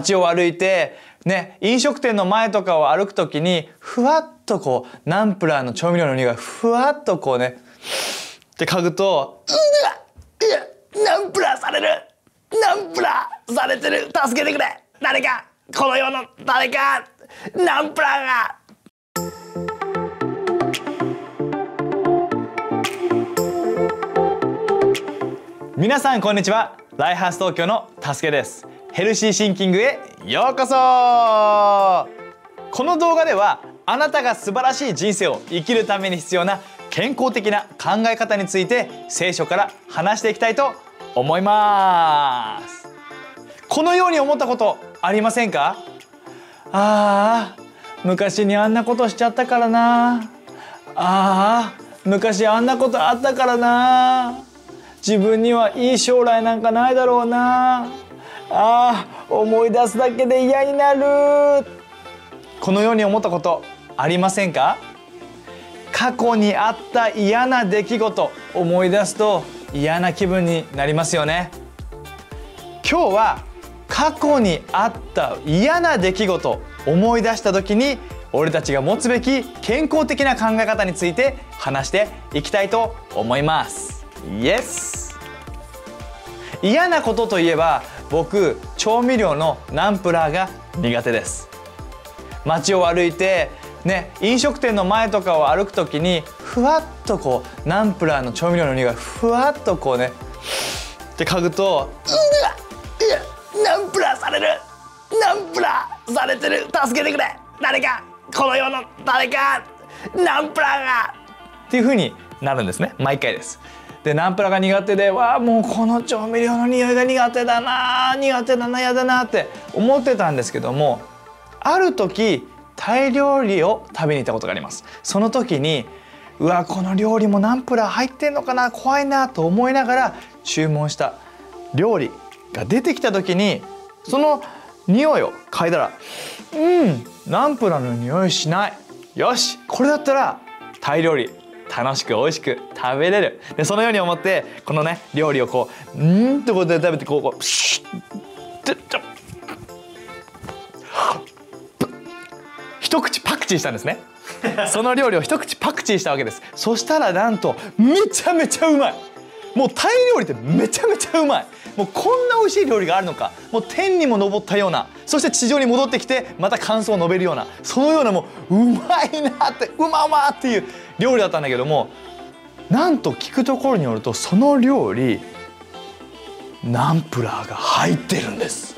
街を歩いてね飲食店の前とかを歩く時にふわっとこうナンプラーの調味料の匂いがふわっとこうねって嗅ぐとうわいやナンプラーされるナンプラーされてる助けてくれ誰かこの世の誰かナンプラーが皆さんこんにちは。ライハース東京のたすけです。ヘルシーシンキングへようこそ。この動画ではあなたが素晴らしい人生を生きるために必要な健康的な考え方について聖書から話していきたいと思います。このように思ったことありませんか？ああ昔にあんなことしちゃったからな。ああ昔あんなことあったからな。自分にはいい将来なんかないだろうな。あー思い出すだけで嫌になる。このように思ったことありませんか？過去にあった嫌な出来事思い出すと嫌な気分になりますよね。今日は過去にあった嫌な出来事思い出した時に俺たちが持つべき健康的な考え方について話していきたいと思います。イエス嫌なことといえば僕調味料のナンプラーが苦手です。街を歩いてね飲食店の前とかを歩く時にふわっとこうナンプラーの調味料の匂いがふわっとこうねって嗅ぐとうわナンプラーされるナンプラーされてる助けてくれ誰かこの世の誰かナンプラーがっていう風になるんですね。毎回です。でナンプラーが苦手でわあもうこの調味料の匂いが苦手だな苦手だな嫌だなって思ってたんですけどもある時タイ料理を食べに行ったことがあります。その時にうわこの料理もナンプラー入ってんのかな怖いなと思いながら注文した料理が出てきた時にその匂いを嗅いだらうんナンプラーの匂いしない。よしこれだったらタイ料理楽しく美味しく食べれる。でそのように思ってこのね料理をこううんってことで食べてこうこうシュッ一口パクチーしたんですね。その料理を一口パクチーしたわけです。そしたらなんとめちゃめちゃうまいもうタイ料理ってめちゃめちゃうまい。もうこんな美味しい料理があるのか。もう天にも昇ったような。そして地上に戻ってきてまた感想を述べるような。そのようなもううまいなってうまうまっていう料理だったんだけどもなんと聞くところによるとその料理ナンプラーが入ってるんです。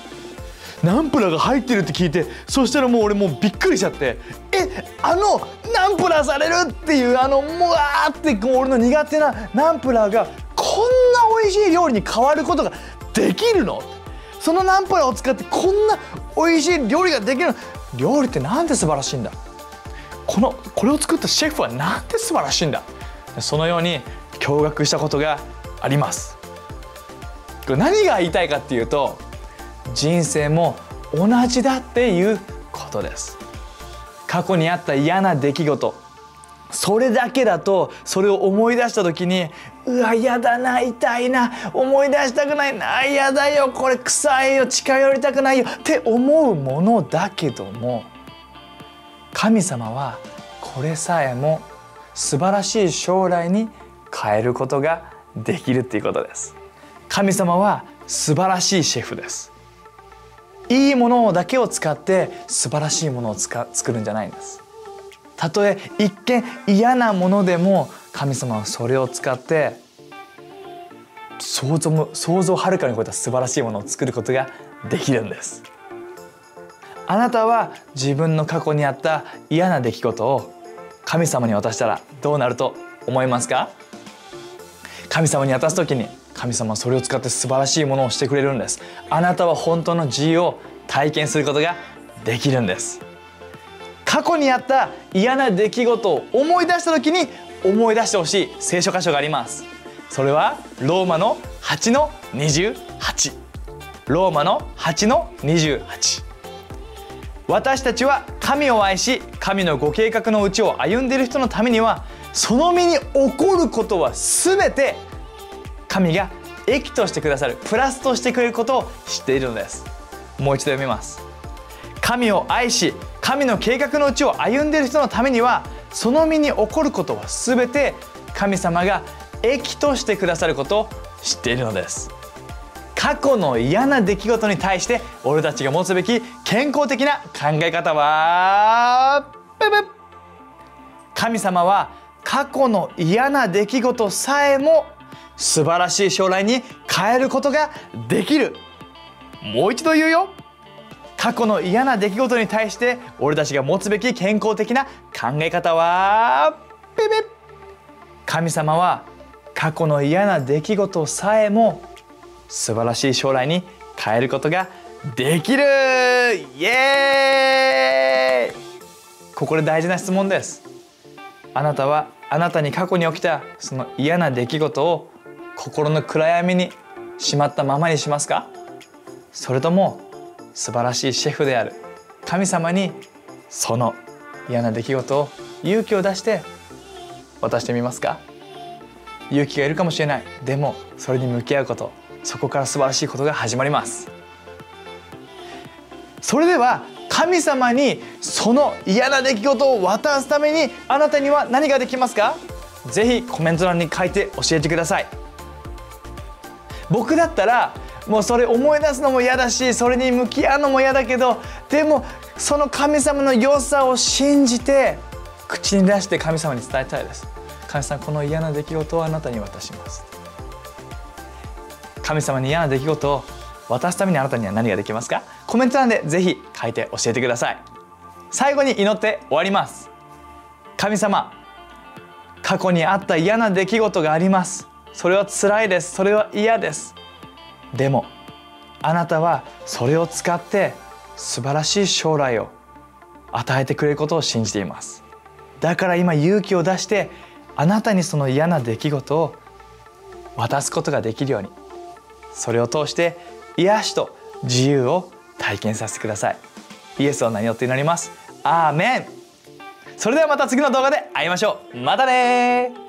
ナンプラーが入ってるって聞いてそしたらもう俺もうびっくりしちゃってえあのナンプラーされるっていうあのもわーってこう俺の苦手なナンプラーが美味しい料理に変わることができるの？そのナンプラーを使ってこんな美味しい料理ができるの？料理ってなんて素晴らしいんだ？このこれを作ったシェフはなんて素晴らしいんだ？そのように驚愕したことがあります。これ何が言いたいかっていうと人生も同じだっていうことです。過去にあった嫌な出来事それだけだとそれを思い出した時にうわ嫌だな痛いな思い出したくないな嫌だよこれ臭いよ近寄りたくないよって思うものだけども神様はこれさえも素晴らしい将来に変えることができるっていうことです。神様は素晴らしいシェフです。いいものだけを使って素晴らしいものを作るんじゃないんです。たとえ一見嫌なものでも神様はそれを使って想像も想像をはるかに超えた素晴らしいものを作ることができるんです。あなたは自分の過去にあった嫌な出来事を神様に渡したらどうなると思いますか？神様に渡す時に神様はそれを使って素晴らしいものをしてくれるんです。あなたは本当の自由を体験することができるんです。過去にあった嫌な出来事を思い出した時に思い出してほしい聖書箇所があります。それはローマの8の28ローマの8の28私たちは神を愛し神のご計画のうちを歩んでいる人のためにはその身に起こることは全て神が益としてくださるプラスとしてくれることを知っているのです。もう一度読みます。神を愛し神の計画のうちを歩んでいる人のためにはその身に起こることは全て神様が益としてくださることを知っているのです。過去の嫌な出来事に対して俺たちが持つべき健康的な考え方は神様は過去の嫌な出来事さえも素晴らしい将来に変えることができる。もう一度言うよ。過去の嫌な出来事に対して俺たちが持つべき健康的な考え方は神様は過去の嫌な出来事さえも素晴らしい将来に変えることができる。イエーイ。ここで大事な質問です。あなたはあなたに過去に起きたその嫌な出来事を心の暗闇にしまったままにしますか？それとも素晴らしいシェフである。神様にその嫌な出来事を勇気を出して渡してみますか。勇気がいるかもしれない。でもそれに向き合うこと。そこから素晴らしいことが始まります。それでは神様にその嫌な出来事を渡すためにあなたには何ができますか？ぜひコメント欄に書いて教えてください。僕だったらもうそれ思い出すのも嫌だしそれに向き合うのも嫌だけどでもその神様の良さを信じて口に出して神様に伝えたいです。神様この嫌な出来事をあなたに渡します。神様に嫌な出来事を渡すためにあなたには何ができますか？コメント欄でぜひ書いて教えてください。最後に祈って終わります。神様過去にあった嫌な出来事があります。それは辛いです。それは嫌です。でもあなたはそれを使って素晴らしい将来を与えてくれることを信じています。だから今勇気を出してあなたにその嫌な出来事を渡すことができるようにそれを通して癒しと自由を体験させてください。イエスを名によって祈ります？アーメン。それではまた次の動画で会いましょう。またね